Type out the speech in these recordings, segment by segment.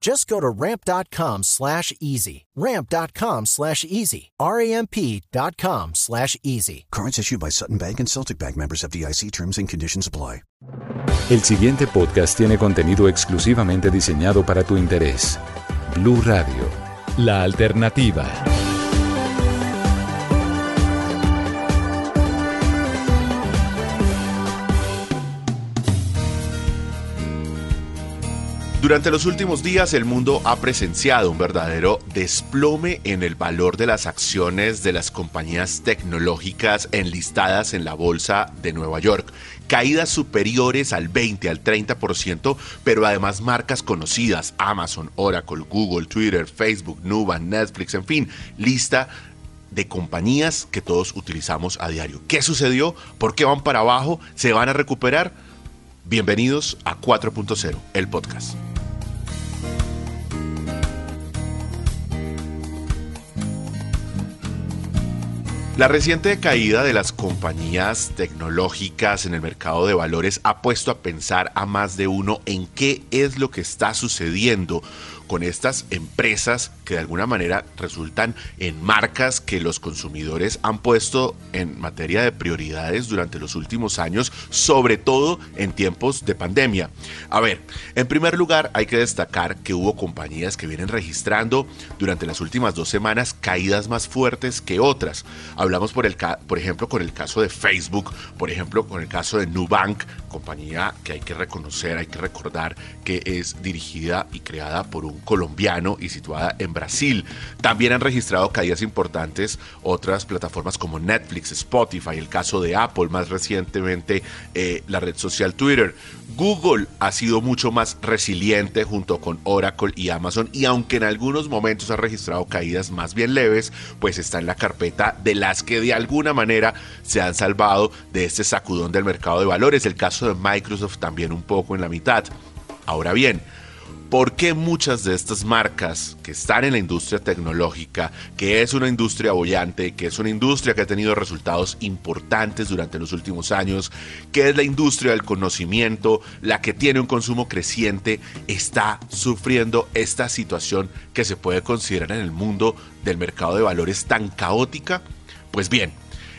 Just go to ramp.com slash easy. Ramp.com slash easy. R-A-M-P.com slash easy. Cards issued by Sutton Bank and Celtic Bank members of DIC terms and conditions apply. El siguiente podcast tiene contenido exclusivamente diseñado para tu interés. Blue Radio, la alternativa. Durante los últimos días el mundo ha presenciado un verdadero desplome en el valor de las acciones de las compañías tecnológicas enlistadas en la Bolsa de Nueva York. Caídas superiores al 20, al 30%, pero además marcas conocidas, Amazon, Oracle, Google, Twitter, Facebook, Nubank, Netflix, en fin, lista de compañías que todos utilizamos a diario. ¿Qué sucedió? ¿Por qué van para abajo? ¿Se van a recuperar? Bienvenidos a 4.0, el podcast. La reciente caída de las compañías tecnológicas en el mercado de valores ha puesto a pensar a más de uno en qué es lo que está sucediendo con estas empresas que de alguna manera resultan en marcas que los consumidores han puesto en materia de prioridades durante los últimos años, sobre todo en tiempos de pandemia. A ver, en primer lugar hay que destacar que hubo compañías que vienen registrando durante las últimas dos semanas caídas más fuertes que otras. Hablamos por, el, por ejemplo con el caso de Facebook, por ejemplo con el caso de Nubank, compañía que hay que reconocer, hay que recordar que es dirigida y creada por un colombiano y situada en Brasil. También han registrado caídas importantes otras plataformas como Netflix, Spotify, el caso de Apple, más recientemente eh, la red social Twitter. Google ha sido mucho más resiliente junto con Oracle y Amazon y aunque en algunos momentos ha registrado caídas más bien leves, pues está en la carpeta de las que de alguna manera se han salvado de este sacudón del mercado de valores. El caso de Microsoft también un poco en la mitad. Ahora bien, ¿Por qué muchas de estas marcas que están en la industria tecnológica, que es una industria bollante, que es una industria que ha tenido resultados importantes durante los últimos años, que es la industria del conocimiento, la que tiene un consumo creciente, está sufriendo esta situación que se puede considerar en el mundo del mercado de valores tan caótica? Pues bien,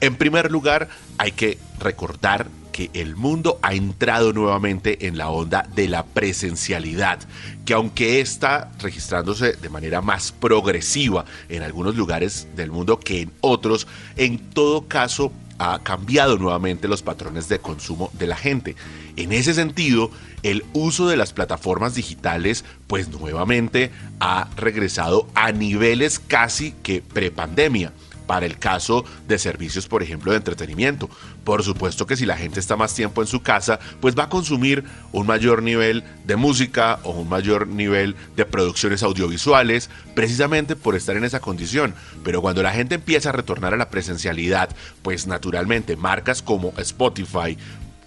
en primer lugar hay que recordar que el mundo ha entrado nuevamente en la onda de la presencialidad, que aunque está registrándose de manera más progresiva en algunos lugares del mundo que en otros, en todo caso ha cambiado nuevamente los patrones de consumo de la gente. En ese sentido, el uso de las plataformas digitales pues nuevamente ha regresado a niveles casi que prepandemia para el caso de servicios, por ejemplo, de entretenimiento. Por supuesto que si la gente está más tiempo en su casa, pues va a consumir un mayor nivel de música o un mayor nivel de producciones audiovisuales, precisamente por estar en esa condición. Pero cuando la gente empieza a retornar a la presencialidad, pues naturalmente marcas como Spotify,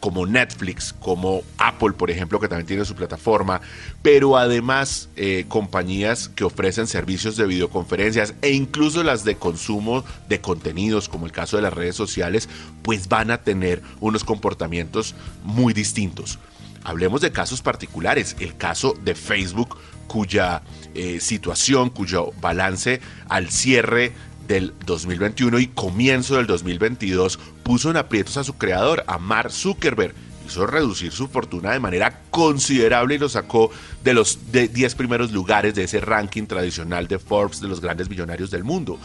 como Netflix, como Apple, por ejemplo, que también tiene su plataforma, pero además eh, compañías que ofrecen servicios de videoconferencias e incluso las de consumo de contenidos, como el caso de las redes sociales, pues van a tener unos comportamientos muy distintos. Hablemos de casos particulares, el caso de Facebook, cuya eh, situación, cuyo balance al cierre del 2021 y comienzo del 2022 puso en aprietos a su creador, a Mark Zuckerberg. Hizo reducir su fortuna de manera considerable y lo sacó de los 10 primeros lugares de ese ranking tradicional de Forbes de los grandes millonarios del mundo.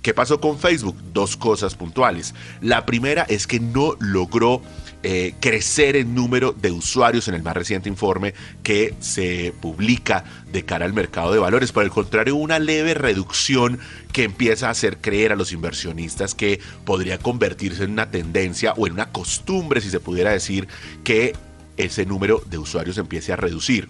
¿Qué pasó con Facebook? Dos cosas puntuales. La primera es que no logró eh, crecer en número de usuarios en el más reciente informe que se publica de cara al mercado de valores. Por el contrario, una leve reducción que empieza a hacer creer a los inversionistas que podría convertirse en una tendencia o en una costumbre, si se pudiera decir, que ese número de usuarios empiece a reducir.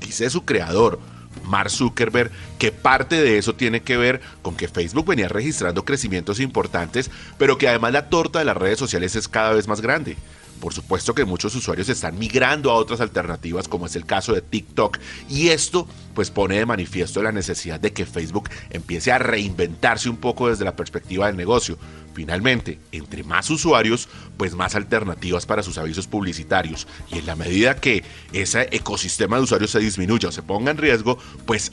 Dice su creador, Mark Zuckerberg, que parte de eso tiene que ver con que Facebook venía registrando crecimientos importantes, pero que además la torta de las redes sociales es cada vez más grande. Por supuesto que muchos usuarios están migrando a otras alternativas, como es el caso de TikTok, y esto pues pone de manifiesto la necesidad de que Facebook empiece a reinventarse un poco desde la perspectiva del negocio. Finalmente, entre más usuarios, pues más alternativas para sus avisos publicitarios. Y en la medida que ese ecosistema de usuarios se disminuya o se ponga en riesgo, pues...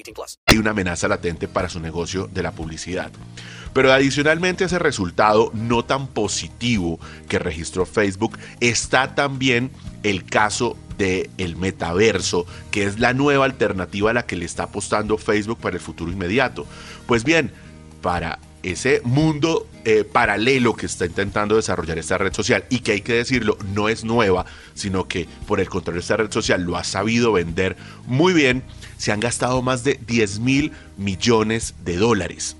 18 plus. Hay una amenaza latente para su negocio de la publicidad. Pero adicionalmente ese resultado no tan positivo que registró Facebook, está también el caso del el metaverso, que es la nueva alternativa a la que le está apostando Facebook para el futuro inmediato. Pues bien, para ese mundo eh, paralelo que está intentando desarrollar esta red social y que hay que decirlo, no es nueva, sino que por el contrario esta red social lo ha sabido vender muy bien, se han gastado más de 10 mil millones de dólares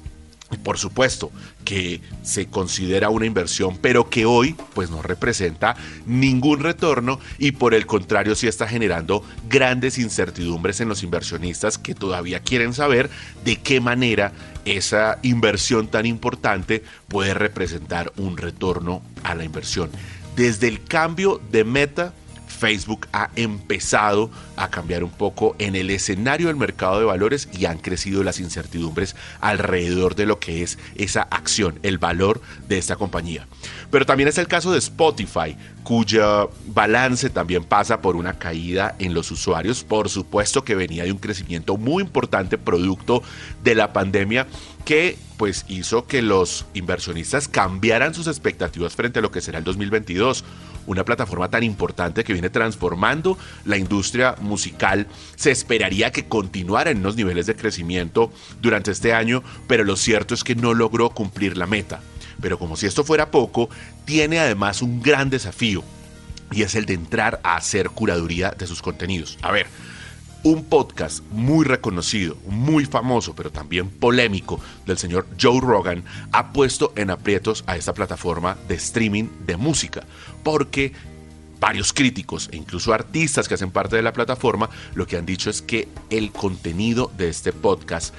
por supuesto que se considera una inversión, pero que hoy pues no representa ningún retorno y por el contrario sí está generando grandes incertidumbres en los inversionistas que todavía quieren saber de qué manera esa inversión tan importante puede representar un retorno a la inversión. Desde el cambio de meta Facebook ha empezado a cambiar un poco en el escenario del mercado de valores y han crecido las incertidumbres alrededor de lo que es esa acción, el valor de esta compañía. Pero también es el caso de Spotify, cuyo balance también pasa por una caída en los usuarios, por supuesto que venía de un crecimiento muy importante producto de la pandemia que pues hizo que los inversionistas cambiaran sus expectativas frente a lo que será el 2022 una plataforma tan importante que viene transformando la industria musical, se esperaría que continuara en unos niveles de crecimiento durante este año, pero lo cierto es que no logró cumplir la meta. Pero como si esto fuera poco, tiene además un gran desafío y es el de entrar a hacer curaduría de sus contenidos. A ver, un podcast muy reconocido, muy famoso, pero también polémico del señor Joe Rogan ha puesto en aprietos a esta plataforma de streaming de música, porque varios críticos e incluso artistas que hacen parte de la plataforma lo que han dicho es que el contenido de este podcast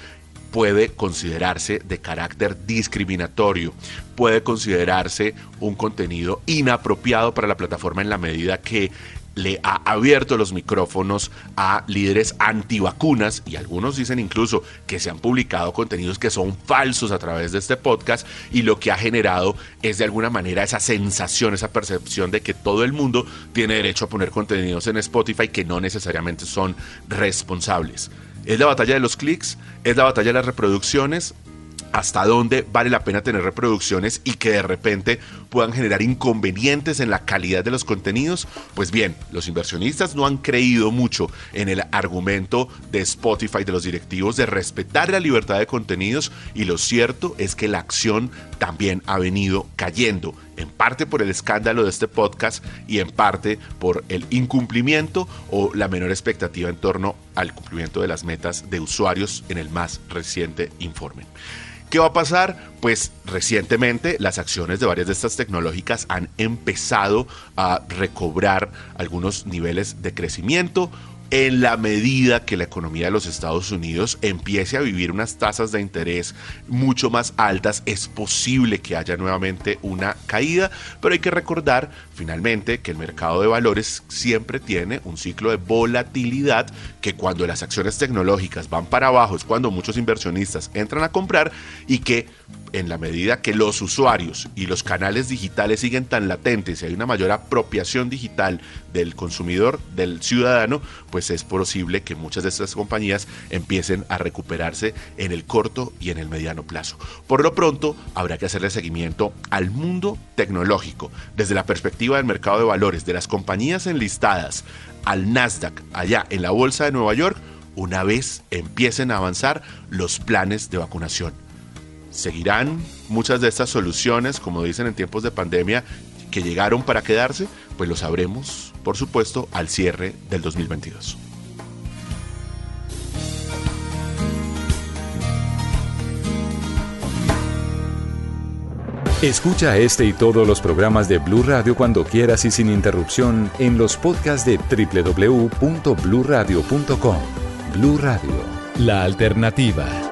puede considerarse de carácter discriminatorio, puede considerarse un contenido inapropiado para la plataforma en la medida que le ha abierto los micrófonos a líderes antivacunas y algunos dicen incluso que se han publicado contenidos que son falsos a través de este podcast y lo que ha generado es de alguna manera esa sensación, esa percepción de que todo el mundo tiene derecho a poner contenidos en Spotify que no necesariamente son responsables. Es la batalla de los clics, es la batalla de las reproducciones, hasta dónde vale la pena tener reproducciones y que de repente puedan generar inconvenientes en la calidad de los contenidos? Pues bien, los inversionistas no han creído mucho en el argumento de Spotify, de los directivos, de respetar la libertad de contenidos y lo cierto es que la acción también ha venido cayendo, en parte por el escándalo de este podcast y en parte por el incumplimiento o la menor expectativa en torno al cumplimiento de las metas de usuarios en el más reciente informe. ¿Qué va a pasar? Pues recientemente las acciones de varias de estas tecnológicas han empezado a recobrar algunos niveles de crecimiento en la medida que la economía de los Estados Unidos empiece a vivir unas tasas de interés mucho más altas, es posible que haya nuevamente una caída, pero hay que recordar finalmente que el mercado de valores siempre tiene un ciclo de volatilidad que cuando las acciones tecnológicas van para abajo es cuando muchos inversionistas entran a comprar y que en la medida que los usuarios y los canales digitales siguen tan latentes y hay una mayor apropiación digital del consumidor, del ciudadano, pues es posible que muchas de estas compañías empiecen a recuperarse en el corto y en el mediano plazo. Por lo pronto, habrá que hacerle seguimiento al mundo tecnológico desde la perspectiva del mercado de valores, de las compañías enlistadas al Nasdaq allá en la Bolsa de Nueva York, una vez empiecen a avanzar los planes de vacunación. ¿Seguirán muchas de estas soluciones, como dicen en tiempos de pandemia, que llegaron para quedarse? Pues lo sabremos, por supuesto, al cierre del 2022. Escucha este y todos los programas de Blue Radio cuando quieras y sin interrupción en los podcasts de www.bluradio.com. Blue Radio, la alternativa.